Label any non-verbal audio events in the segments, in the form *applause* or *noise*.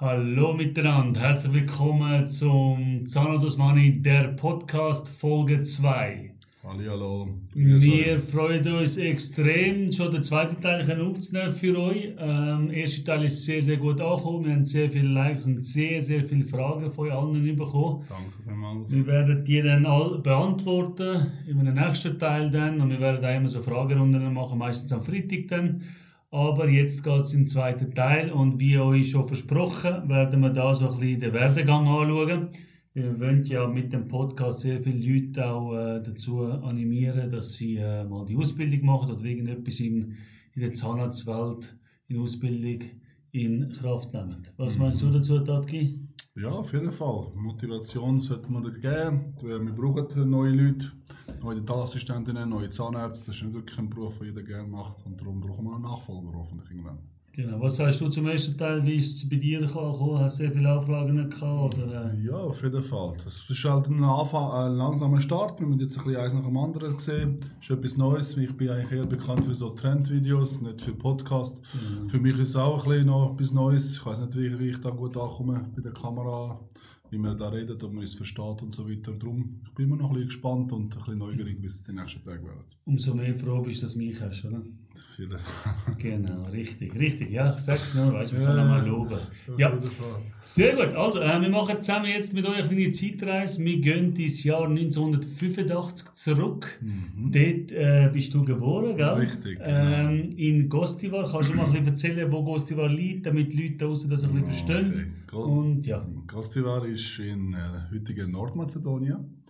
Hallo miteinander, herzlich willkommen zum Zahnarzt Money, der Podcast Folge 2. Hallo. Wir freuen uns extrem, schon den zweiten Teil aufzunehmen für euch. Ähm, der erste Teil ist sehr, sehr gut angekommen. Wir haben sehr viele Likes und sehr, sehr viele Fragen von euch allen bekommen. Danke vielmals. Wir werden die dann alle beantworten in einem nächsten Teil dann. Und wir werden auch immer so Fragerunden machen, meistens am Freitag dann. Aber jetzt geht es im zweiten Teil und wie euch schon versprochen, werden wir da so ein bisschen den Werdegang anschauen. Wir wollen ja mit dem Podcast sehr viele Leute auch äh, dazu animieren, dass sie äh, mal die Ausbildung machen oder irgendetwas im, in der Zahnarztwelt in Ausbildung in Kraft nehmen. Was Mhm. meinst du dazu, Tatki? Ja, auf jeden Fall. Motivation sollte man geben. Wir brauchen neue Leute, neue Dentalassistentinnen, neue Zahnärzte. Das ist nicht wirklich ein Beruf, den jeder gerne macht. Und darum brauchen wir einen Nachfolger hoffentlich irgendwann. Genau. Was sagst du zum ersten Teil? Wie ist es bei dir gekommen? Hast du sehr viele Anfragen gehabt? Oder? Ja, auf jeden Fall. Das ist halt ein, Anfang, ein langsamer Start. Wir haben jetzt ein bisschen eins nach dem anderen gesehen. Das ist etwas Neues. Ich bin eigentlich eher bekannt für so Trendvideos, nicht für Podcasts. Für mich ist es auch ein bisschen noch etwas Neues. Ich weiß nicht, wie ich da gut ankomme bei der Kamera, wie man da redet, ob man es versteht und so weiter. Darum, ich bin immer noch ein bisschen gespannt und ein bisschen neugierig, wie es die nächsten Tage werden. Umso mehr froh bist, dass du mich hast, oder? *laughs* Genau, richtig, richtig. Ja, sag's nur, weißt du, wir können mal loben. Ja, sehr gut. Also, äh, wir machen zusammen jetzt mit euch eine kleine Zeitreise. Wir gehen ins Jahr 1985 zurück. Dort äh, bist du geboren, gell? Mhm. Richtig, genau. Ähm, in Gostivar. Kannst du mal ein bisschen erzählen, wo Gostivar liegt, damit die Leute da draussen das ein bisschen verstehen? Okay. Go- Und ja, Gostivar ist in äh, heutigen Nordmazedonien.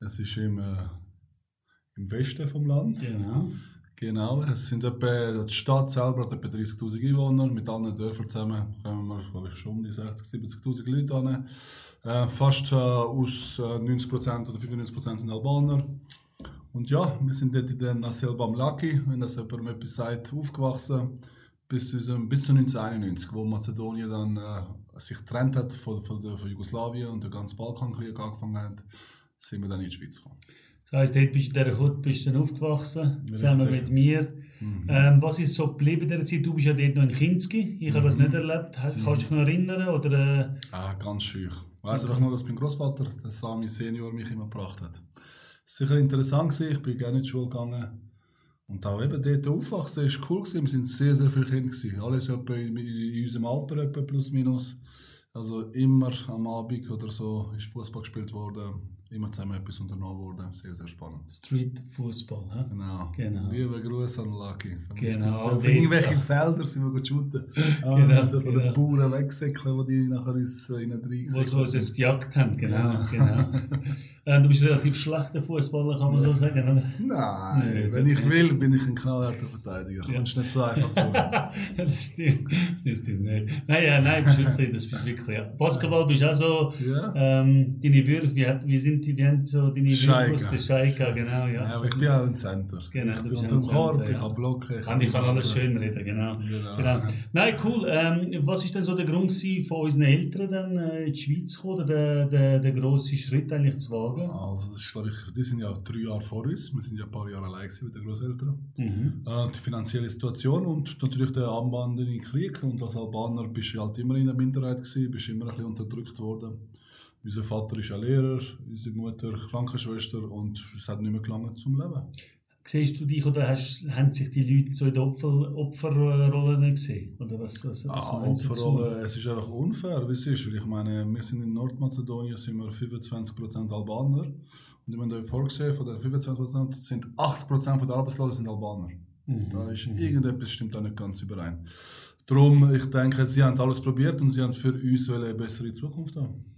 Es ist im, äh, im Westen vom Land. genau. Genau, es sind etwa, die Stadt selber hat etwa 30'000 Einwohner, mit allen Dörfern zusammen kommen wir, glaube ich, schon um die 60'000, 70'000 Leute an. Äh, fast äh, aus äh, 90% oder 95% sind Albaner. Und ja, wir sind dort in der Nasel Bamlaki, wenn das jemandem etwas sagt, aufgewachsen, bis, bis zu 1991, wo Mazedonien dann äh, sich getrennt hat von, von, von Jugoslawien und der ganze Balkankrieg angefangen hat, sind wir dann in die Schweiz gekommen. Das heisst, dort bist du in dieser Hut bist du dann aufgewachsen, zusammen Richtig. mit mir. Ähm, was ist so geblieben in dieser Zeit? Du bist ja dort noch in Kinski. Ich habe das nicht erlebt. Kannst du dich noch erinnern? Oder, äh, Ah, ganz schüch. Ich weiss einfach nur, dass mein Großvater, der Sami Senior, mich immer gebracht hat. Sicher interessant, gewesen. ich bin gerne in die Schule gegangen. Und auch eben dort aufwachsen ist cool gewesen. Wir sind sehr, sehr viele Kinder gewesen. Alles etwa in, in unserem Alter, etwa plus minus. Also immer am Abend oder so ist Fußball gespielt worden. Immer zusammen etwas unternommen worden. Sehr, sehr spannend. Street Fußball. hä? Genau. Genau. Liebe Grüße an Lucky. Genau, Auf irgendwelchen. Feldern sind wir gut shooten. *laughs* Ah, Genau, müssen von genau. den Bauern wegsäckeln, wo die nachher uns äh, rein Wo sie uns gejagt haben. Genau. genau. *laughs* äh, du bist ein relativ schlechter Fußballer, kann man so sagen. Oder? Nein, Nee, wenn ich will, bin ich ein knallharter Verteidiger. Kommst nicht so einfach *laughs* durch. das stimmt. Das stimmt, nicht. Nein, ja, nein, das ist wirklich, das ist wirklich, ja. Basketball bist auch so, Ja. ähm, deine Würfe, wie, hat, wie sind die, wie haben so deine. Würfe Scheika, genau, ja. Ja, aber ich bin auch ein Center. Genau, ich du bin bist unter ein dem Korb, ich ja. kann blocken. Kann ich kann alles schön reden, genau. Genau. genau. Nein, cool. Ähm, was ist denn so der Grund von unseren Eltern dann äh, in die Schweiz zu kommen, oder der, der, der grosse Schritt eigentlich zu wagen? Also, das ist, ich, die sind ja drei Jahre vor uns. Wir sind ja ein paar Jahre allein mit den Großeltern. Mhm. Äh, die finanzielle Situation und natürlich der anbandene Krieg. Und als Albaner bist du halt immer in der Minderheit gewesen, bist immer ein bisschen unterdrückt worden. Unser Vater ist ja Lehrer, unsere Mutter Krankenschwester und es hat nicht mehr gelangt zum Leben. Siehst du dich oder hast, haben sich die Leute so in Opfer, Opferrolle gesehen? Oder was, was, was Ah? Opferrolle, es ist einfach unfair, wie es ist. Weil ich meine, wir sind in Nordmazedonien sind wir 25% Albaner. Und ich habe euch vorgesehen, von den 25% sind 80% von der Arbeitslosen sind Albaner. Mhm. Da ist irgendetwas stimmt da nicht ganz überein. Darum, ich denke, sie haben alles probiert und sie haben für uns eine bessere Zukunft haben.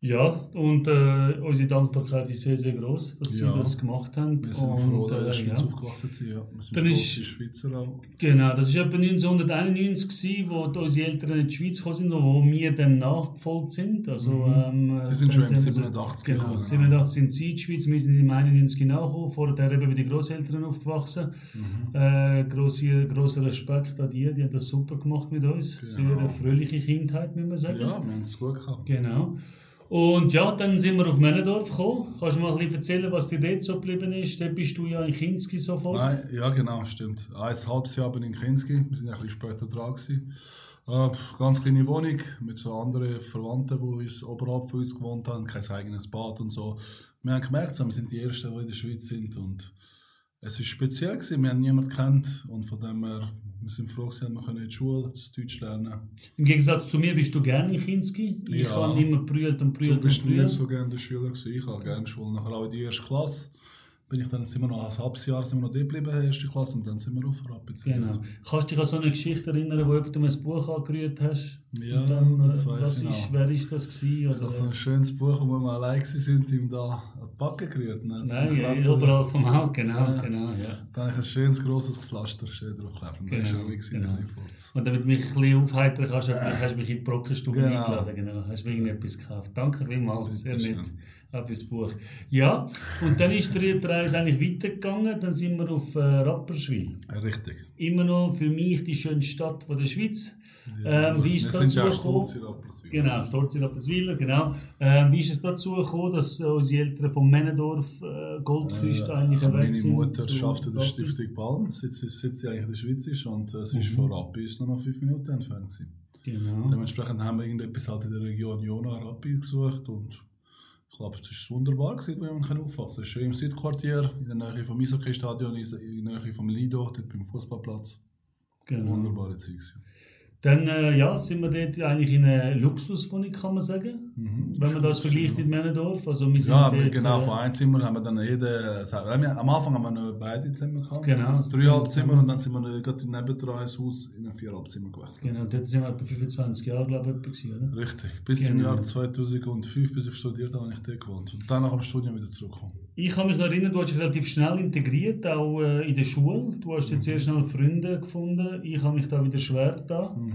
Ja, und äh, unsere Dankbarkeit ist sehr, sehr groß, dass Ja. sie das gemacht haben. Wir sind und, froh, dass wir in der äh, Schweiz ja. aufgewachsen sind. Ja. Wir sind Dann stolz, ist- Schweizer auch. Genau, das war etwa 1991, gewesen, wo unsere Eltern in die Schweiz gekommen sind und wo wir dann nachgefolgt sind. Also, ähm, Die sind schon im wir so- 87 Genau, gekommen, 87 sind sie in die Schweiz, wir sind im 91 nachgekommen, vorher eben bei den Großeltern aufgewachsen. Äh, grosser, grosser Respekt an die, die haben das super gemacht mit uns. Sehr eine fröhliche Kindheit, muss man sagen. Ja, wir haben es gut gehabt. Genau. Und ja, dann sind wir auf Männendorf gekommen. Kannst du mal ein bisschen erzählen, was dir dort so geblieben ist? Dort bist du ja in Kinski sofort. Nein, ja, genau, stimmt. Ein halbes Jahr bin ich in Kinski. Wir sind ein bisschen später dran. Gewesen. Äh, ganz kleine Wohnung mit so anderen Verwandten, die uns oberhalb von uns gewohnt haben. Kein eigenes Bad und so. Wir haben gemerkt, so, wir sind die Ersten, die in der Schweiz sind. Und es ist speziell gewesen. Wir haben niemanden kennt und von dem her, wir sind froh gewesen, wir können in die Schule das Deutsch lernen. Im Gegensatz zu mir bist du gerne in Kinski. Ich Ja. habe immer brüllt und Du brüllt bist und nie brüllt. so gerne der Schüler gewesen. Ich habe gerne Schule. Nachher auch in die erste Klasse. Bin ich dann, sind wir noch ein halbes Jahr sind wir noch dort geblieben, erste Klasse, und dann sind wir auf Rapid. Genau. Kannst du dich an so eine Geschichte erinnern, wo du ein Buch angerührt hast? Ja, dann, das äh, weiss was ich ist, noch. Wer ist das gewesen? Oder? Also ein schönes Buch, wo wir allein sind, ihm da an die Backe gerührt. ne? Nein, ja, Dann überall vom Haus, genau, Ja. genau, ja. Dann habe ich ein schönes, grosses Pflaster schön draufgelegt. Und dann Genau, er ruhig gewesen, genau. Und damit du mich ein bisschen aufheitern kannst, hast du mich in die Brockenstube Genau. eingeladen. Genau. Hast mir irgendetwas gekauft. Danke vielmals, sehr nett. Auch fürs Buch. Ja, und dann ist die Reise eigentlich weitergegangen. Dann sind wir auf äh, Rapperswil. Richtig. Immer noch für mich die schönste Stadt von der Schweiz. Ja, ähm, wie ist dazu stolz in Rapperswil. Genau, Stolz in Rapperswil, genau. Ähm, wie ist es dazu gekommen, dass äh, unsere Eltern vom Männendorf äh, Goldküste eigentlich Äh, meine sind? Mutter arbeitet in der? Stiftung Balm, seit sie, eigentlich in der Schweiz ist. Und äh, sie ist Mhm. von Rappi nur noch fünf Minuten entfernt. Gewesen. Genau. Dementsprechend haben wir irgendetwas halt in der Region Jona Rappi gesucht und ich glaube, es war wunderbar, gewesen, wo man aufwachsen kann. Es ist schön im Südquartier, in der Nähe vom Eishockey-Stadion, in der Nähe vom Lido, dort beim Fußballplatz. genau. Wunderbare Zeit. gewesen. Dann äh, ja, sind wir dort eigentlich in einer Luxuswohnung, kann man sagen. Mhm. Wenn man das vergleicht mit Männendorf. Also wir sind Ja, dort, genau, äh, von einem Zimmer haben wir dann jede, sagen wir, am Anfang haben wir noch beide Zimmer gehabt. Genau, das Dreieinhalb Zimmer. Zimmer und dann sind wir gerade nebendran ins Haus in ein viereinhalb Zimmer gewechselt. Genau, dort sind wir etwa 25 Jahre, glaube ich, gewesen, oder? Richtig. Bis im Genau. Jahr 2005, bis ich studiert habe, habe ich dort gewohnt. Und dann nach dem Studium wieder zurückgekommen. Ich kann mich noch erinnern, du hast dich relativ schnell integriert, auch äh, in der Schule. Du hast Mhm. jetzt sehr schnell Freunde gefunden. Ich habe mich da wieder schwer da. Mhm.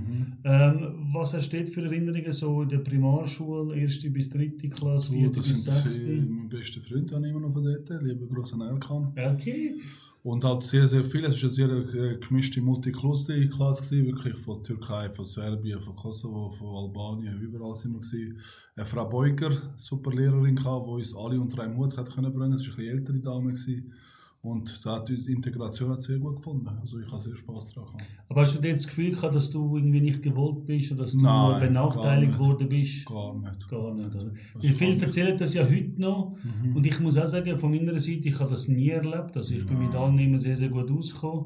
Ähm, was dort für Erinnerungen so in der Primarschule, erste bis dritte Klasse, vierte das bis sind sie, sechste? mein bester Freund, habe ich immer noch von dort, lieber grossen Erkan. Okay. Und halt sehr, sehr viel. Es war eine sehr äh, gemischte Multikulti-Klasse, gewesen, wirklich von Türkei, von Serbien, von Kosovo, von Albanien, überall sind wir. Gewesen. Eine Frau Beuger, super Lehrerin, die uns alle unter einen Hut hat können bringen. Das war eine ältere Dame. Gewesen. Und da hat uns Integration hat sehr gut gefunden. Also ich habe sehr Spass daran gehabt. Aber hast du dir das Gefühl gehabt, dass du irgendwie nicht gewollt bist oder dass du Nein, benachteiligt worden bist? Gar nicht. Gar nicht, oder? Weil viele fand ich- erzählen das ja heute noch. Mhm. Und ich muss auch sagen, von meiner Seite, ich habe das nie erlebt. Also ich bin mit allen immer sehr, sehr gut ausgekommen.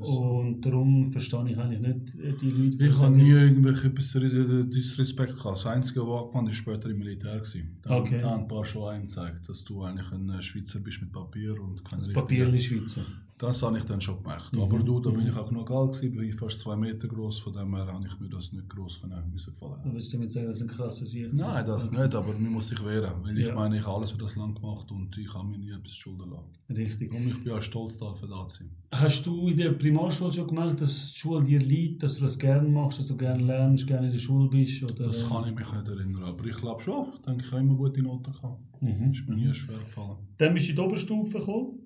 Und darum verstehe ich eigentlich nicht äh, die Leute, die Ich habe nie irgendwelche Dis- Disrespekt gehabt. Das Einzige, was angefangen ist, später im Militär. Da Okay. haben ein paar schon einem gezeigt, dass du eigentlich ein Schweizer bist mit Papier und kein das Papierli Schweizer. Das habe ich dann schon gemerkt. Mhm. Aber du, da bin ich auch genug alt gewesen, bin ich fast zwei Meter groß, von dem her habe ich mir das nicht groß können, müssen gefallen. Du willst damit sagen, das ist ein krasser Sieg? Nein, das nicht, aber man muss sich wehren, weil ich Ja. meine, ich habe alles für das Land gemacht und ich habe mir nie etwas schulden lassen. Richtig. Und ich bin auch stolz dafür, da zu sein. Hast du in der Primarschule schon gemerkt, dass die Schule dir liegt, dass du das gerne machst, dass du gerne lernst, gerne in der Schule bist? Oder? Das kann ich mich nicht erinnern, aber ich glaube schon. Ich denke, ich habe immer gute Noten gehabt. Mhm. Ist mir nie schwer gefallen. Dann bist du in die Oberstufe gekommen.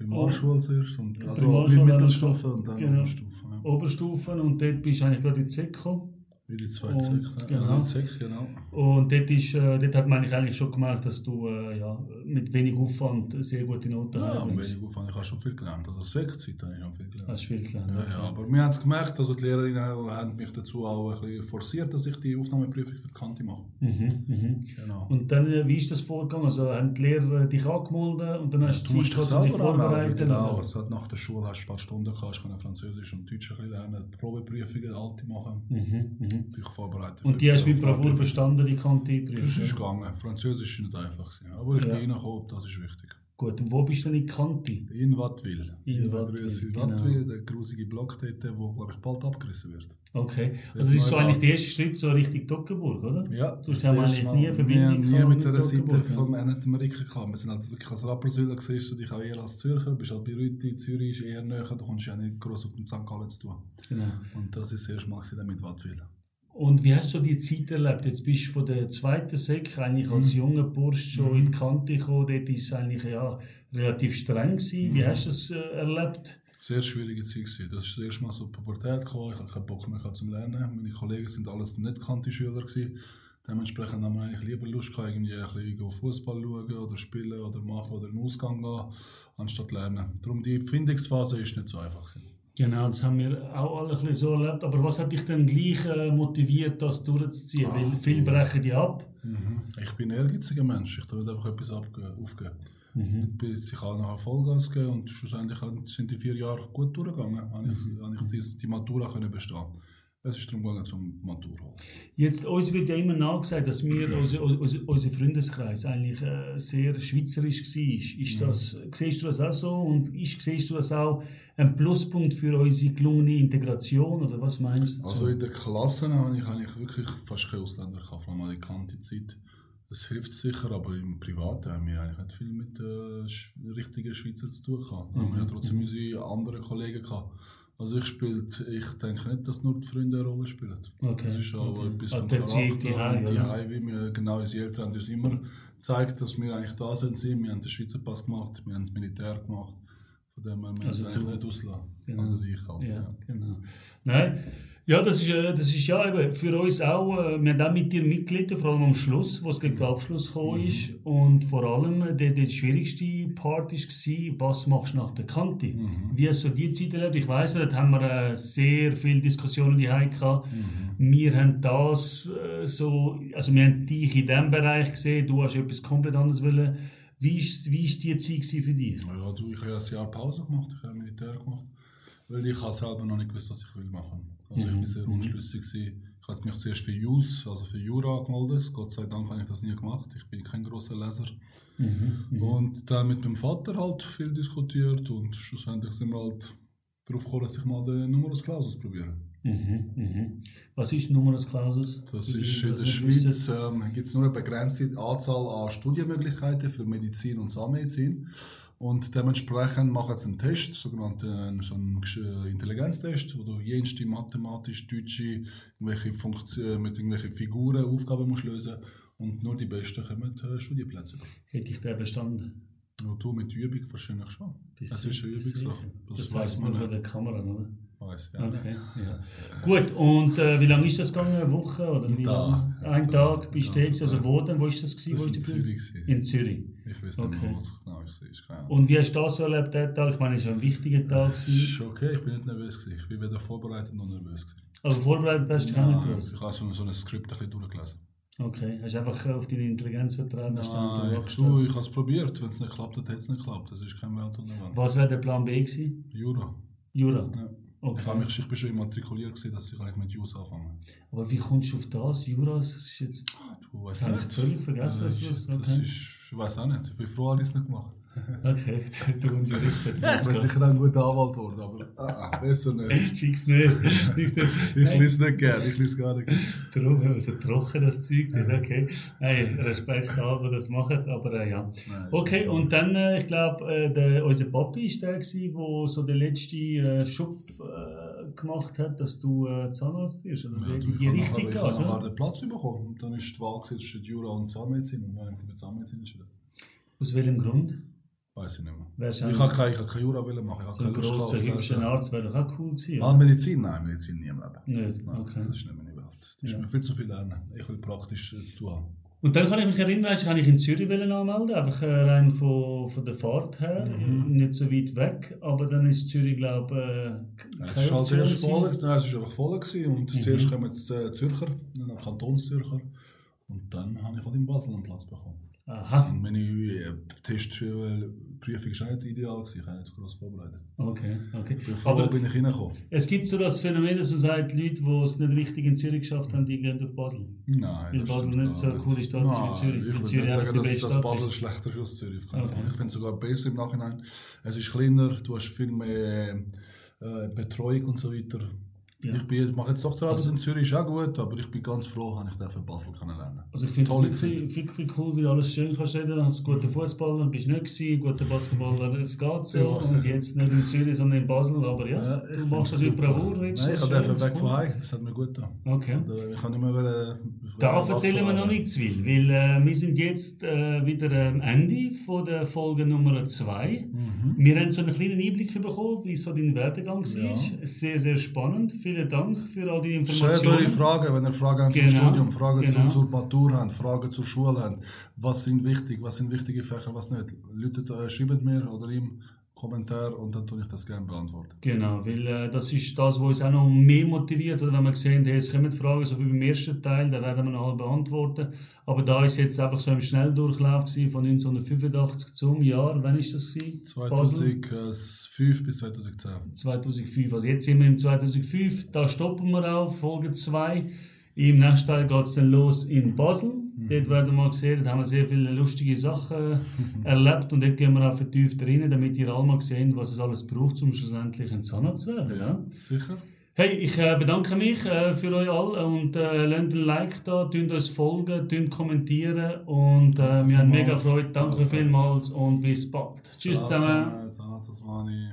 Primarschule zuerst und also Primarschule, mit dann- Mittelstufe und dann genau. Oberstufe. Ja. Oberstufen und dort bist du eigentlich gerade in die gekommen. Wie die Und, Sekt. genau. Genau. Genau. Und dort, ist, äh, dort hat man eigentlich eigentlich schon gemerkt, dass du äh, ja, mit wenig Aufwand sehr gute Noten Ja, und herbringst. wenig Aufwand. Ich habe schon viel gelernt. Also Sektzeit habe ich noch viel gelernt. Hast viel gelernt. Ja, ja, aber wir haben es gemerkt, also die Lehrerinnen haben mich dazu auch ein bisschen forciert, dass ich die Aufnahmeprüfung für die Kante mache. Mhm, mhm. Genau. Und dann, äh, wie ist das vorgegangen? Also haben die Lehrer dich angemeldet und dann hast Du du musst Zeit dich vorbereiten? genau. oder? Es hat nach der Schule hast du ein paar Stunden gehabt, ich kann Französisch und Deutsch lernen, Probeprüfungen, alte machen, Mhm, mhm. Dich vorbereiten. Und die hast du mit. Bravour verstanden, die Kante Das ist gegangen. Französisch ist nicht einfach. Aber ich Ja. bin reingekommen, das ist wichtig. Gut, und wo bist du denn in die Kante? In Wattwil. In Liebe Wattwil, in genau. Wattwil, der grusige Block dort, der glaube ich bald abgerissen wird. Okay. Also das ist so eigentlich war- der erste Schritt so Richtung Toggenburg, oder? Ja, das wir erste eigentlich nie eine Verbindung nie gehabt mit mit der Seite vom Anatomeriker gekommen. Wir sind halt wirklich als Rapperswiller gesehen, du dich auch eher als Zürcher, bist halt bei Rüti, Zürich ist eher näher, da kommst du ja nicht groß auf den St. Gallen zu tun. Genau. Und das ist das erste Mal mit Wattwil. Und wie hast du die Zeit erlebt? Jetzt bist du von der zweiten Sek eigentlich als Mhm. junger Bursch schon in die Kante gekommen. Dort war es eigentlich ja, relativ streng. Gewesen. Mhm. Wie hast du es äh, erlebt? Sehr schwierige Zeit gewesen. Das ist das erste Mal so die Pubertät gekommen, ich hatte keinen Bock mehr zum Lernen. Meine Kollegen sind alles nicht Kante-Schüler. Dementsprechend haben wir eigentlich lieber Lust gehabt, irgendwie ein bisschen Fußball schauen oder spielen oder machen oder in den Ausgang gehen, anstatt lernen. Darum die Findungsphase ist nicht so einfach. Gewesen. Genau, das haben wir auch alle ein bisschen so erlebt. Aber was hat dich denn gleich äh, motiviert, das durchzuziehen? Ah, Weil viele brechen die ab. Mhm. Ich bin ein ehrgeiziger Mensch. Ich tue einfach etwas aufgeben. Mhm. Ich auch nachher Vollgas geben und schlussendlich sind die vier Jahre gut durchgegangen. Habe ich, Mhm. habe ich die, die Matura können bestehen. Es ist darum gegangen zum Matur holen. Jetzt, uns wird ja immer nachgesagt, dass wir, *clears throat* unser, unser, unser Freundeskreis eigentlich äh, sehr schweizerisch war. Ist das, Siehst du das auch so? Und ist, siehst du das auch ein Pluspunkt für unsere gelungene Integration? Oder was meinst du dazu? Also in der Klasse habe ich eigentlich wirklich fast keine Ausländer gehabt, vor allem an die kante Zeit. Das hilft sicher, aber im Privaten haben wir eigentlich nicht viel mit äh, richtigen Schweizer zu tun gehabt. Wir haben ja trotzdem unsere anderen Kollegen gehabt. Also ich spiele, ich denke nicht, dass nur die Freunde eine Rolle spielen. Okay, Das ist auch okay. etwas Ah, vom Charakter die und die? Heim, wie wir, genau, unsere Eltern haben uns immer gezeigt, dass wir eigentlich da sind. Wir haben den Schweizer Pass gemacht, wir haben das Militär gemacht. Von dem her, wir Also müssen eigentlich nicht auslassen. Genau. Oder ich halt, Ja, ja. genau. Nein, ja, das ist, äh, das ist ja eben für uns auch, äh, wir haben auch mit dir mitgelitten, vor allem am Schluss, wo es gegen den Abschluss gekommen ist. Und vor allem, äh, der, der schwierigste Part war, was machst du nach der Kante? Wie hast du die Zeit erlebt? Ich weiss, dort haben wir sehr viele Diskussionen die gehabt. Wir haben das so, also wir haben dich in diesem Bereich gesehen, du hast etwas komplett anderes wollen. Wie ist, wie ist die Zeit für dich? Ja, du, ich habe ein Jahr Pause gemacht, ich habe Militär gemacht, weil ich habe selber noch nicht gewusst, was ich will machen. Also ich war sehr unschlüssig. Gewesen. Ich habe mich zuerst für JUS, also für Jura angemeldet. Gott sei Dank habe ich das nie gemacht. Ich bin kein großer Leser. Und dann mit meinem Vater halt viel diskutiert und schlussendlich sind wir halt darauf gekommen, dass ich mal den Numerus Clausus probiere. Mhm, mhm. Was ist Numerus Clausus? Das ist in der Schweiz ähm, gibt es nur eine begrenzte Anzahl an Studienmöglichkeiten für Medizin und Zahnmedizin. Und dementsprechend machen sie einen Test, sogenannten so einen äh, Intelligenztest, wo du jenste mathematisch, deutsche, irgendwelche Funktion, mit irgendwelchen Figuren Aufgaben musst lösen und nur die Besten kommen äh, Studienplätze. Hätte ich den bestanden? Und du mit Übung wahrscheinlich schon. Bist Das ist eine? Übungssache. Das, Das, weiß man nur von der Kamera, oder? Weiss, ja. Okay, ja. Gut, und äh, wie lange ist das gegangen? Eine Woche? Oder wie Tag. lange? Ein Ein Tag bist du? Also wo denn? Wo ist das gewesen? Das war in Zürich. gewesen. In Zürich. Ich weiß nicht Okay. mehr, was es genau ist. Keine Ahnung. Und wie hast du das so erlebt, den Tag? Ich meine, es war ein wichtiger Tag. Gewesen. ist okay, ich bin nicht nervös. Gewesen. Ich bin weder vorbereitet noch nervös. Gewesen. Aber vorbereitet hast du dich auch nicht ich habe so, so ein Skript ein bisschen durchgelesen. Okay, hast du einfach auf deine Intelligenz vertraut, Nein, angestellt. du, ich habe es probiert. Wenn es nicht klappt, dann hat es nicht geklappt. Das ist kein Weltuntergang. Was wäre der Plan B gewesen? Jura. Jura? Ja. Okay. Ich, habe mich, ich bin schon immatrikuliert, gewesen, dass ich eigentlich mit Jus anfange. Aber wie kommst du auf das? Jura, das ist jetzt... Du Das weißt habe ich nicht. völlig vergessen, dass du das, das... das Okay, ist, ich weiß auch nicht. Ich bin froh, dass ich es nicht gemacht okay. du und Jurist Ich bin sicher ein guter Anwalt geworden, aber ah, besser nicht. *laughs* Fix nicht. *laughs* Fix nicht. Ich lese nicht gerne, ich lese gar nicht. Darum, also trocken das Zeug, okay. Nein, Respekt an, die das machen, aber äh, ja. Nein, Okay, so. und dann, äh, ich glaube, äh, der- unser Papi war der, gewesen, der so den letzten äh, Schupf äh, gemacht hat, dass du äh, Zahnarzt wirst. Oder Ja, du, ich habe nachher, ich gehst, nachher den Platz bekommen. Und dann ist die Wahl zwischen Jura und Zahnmedizin. Und dann habe ich mich für Zahnmedizin entschieden. Aus welchem Grund? Weiß ich nicht mehr. Wärst Ich habe keine, ich habe keine Jura wollen machen. Ich habe so ein grosser, hübscher. Arzt wäre doch auch cool gewesen. Ah? Medizin? Nein, Medizin nie im Leben. Nicht? Nein, Okay. Das ist nicht meine Welt. Das ist Ja. mir viel zu viel lernen. Ich will praktisch äh, zu tun haben. Und dann kann ich mich erinnern, ich ich in Zürich anmelden, einfach äh, rein von, von der Fahrt her, Mhm. nicht so weit weg, aber dann ist Zürich, glaube ich, äh, Es keine war halt erst voll, nein, es war einfach voll. Gewesen. Und Mhm. zuerst kommen die äh, Zürcher, dann Kantonszürcher. Und dann habe ich halt in Basel einen Platz bekommen. Aha, Und meine äh, Testprüfung war auch nicht ideal. Gewesen. Ich habe nicht groß vorbereitet. okay, okay. Bevor Aber bin ich reingekommen. es gibt so das Phänomen, dass man sagt, Leute, die es nicht richtig in Zürich geschafft haben, die gehen auf Basel. Nein, Weil Basel nicht so eine coole Stadt ist wie Nein, Zürich. Ich würde Zürich nicht sagen, dass, dass Basel ist. schlechter ist als Zürich. Okay. Ich finde es sogar besser im Nachhinein. Es ist kleiner, du hast viel mehr äh, Betreuung und so weiter. Ja. Ich bin, mache jetzt Doktorarbeit Also- in Zürich, ist auch gut, aber ich bin ganz froh, dass ich dafür Basel kennenlernen Also ich finde es wirklich, wirklich cool, wie alles schön kannst reden. Du hast guter Fußballer, bist nicht gewesen, guter Basketballer, es geht so. Ja. Und jetzt nicht in Zürich, sondern in Basel. Aber ja, Ja, du machst das super. Bravour. Nein, ich habe dafür weg von. Hause, das hat mir gut getan. Okay. Und, äh, ich kann nicht mehr wollen, Da wollen erzählen wir noch wachsen. nicht zu viel, weil äh, wir sind jetzt äh, wieder am Ende von der Folge Nummer 2. Mhm. Wir haben so einen kleinen Einblick bekommen, wie so dein Werdegang war. Ja. Sehr, sehr spannend. Vielen Dank für all die Stellt Informationen. eure Fragen, wenn ihr Fragen habt Genau, zum Studium, Fragen genau. zu, zur Matur habt, Fragen zur Schule habt. Was sind wichtig, was sind wichtige Fächer, was nicht. Leute, äh, schreibt mir oder ihm Kommentar und dann tue ich das gerne beantworten. Genau, weil äh, das ist das, was uns auch noch mehr motiviert. Oder wenn wir sehen, hey, es kommen Fragen, so wie beim ersten Teil, dann werden wir noch beantworten. Aber da ist jetzt einfach so im Schnelldurchlauf gewesen, von 1985 zum Jahr, wann ist das gewesen? Basel? 2005 bis 2010. 2005. Also jetzt sind wir im 2005, da stoppen wir auch, Folge 2. Im nächsten Teil geht es dann los in Basel. Dort werden wir mal sehen, dort haben wir sehr viele lustige Sachen *laughs* erlebt und dort gehen wir auch vertieft rein, damit ihr alle mal seht, was es alles braucht, um schlussendlich ein Zahnarzt zu werden. Ja. Sicher? Hey, ich äh, bedanke mich äh, für euch alle und äh, lasst ein Like da, tun uns folgen, tun kommentieren und äh, wir haben mega. Freude. Danke vielmals und bis bald. Tschüss zusammen. Zahnarzt Osmani.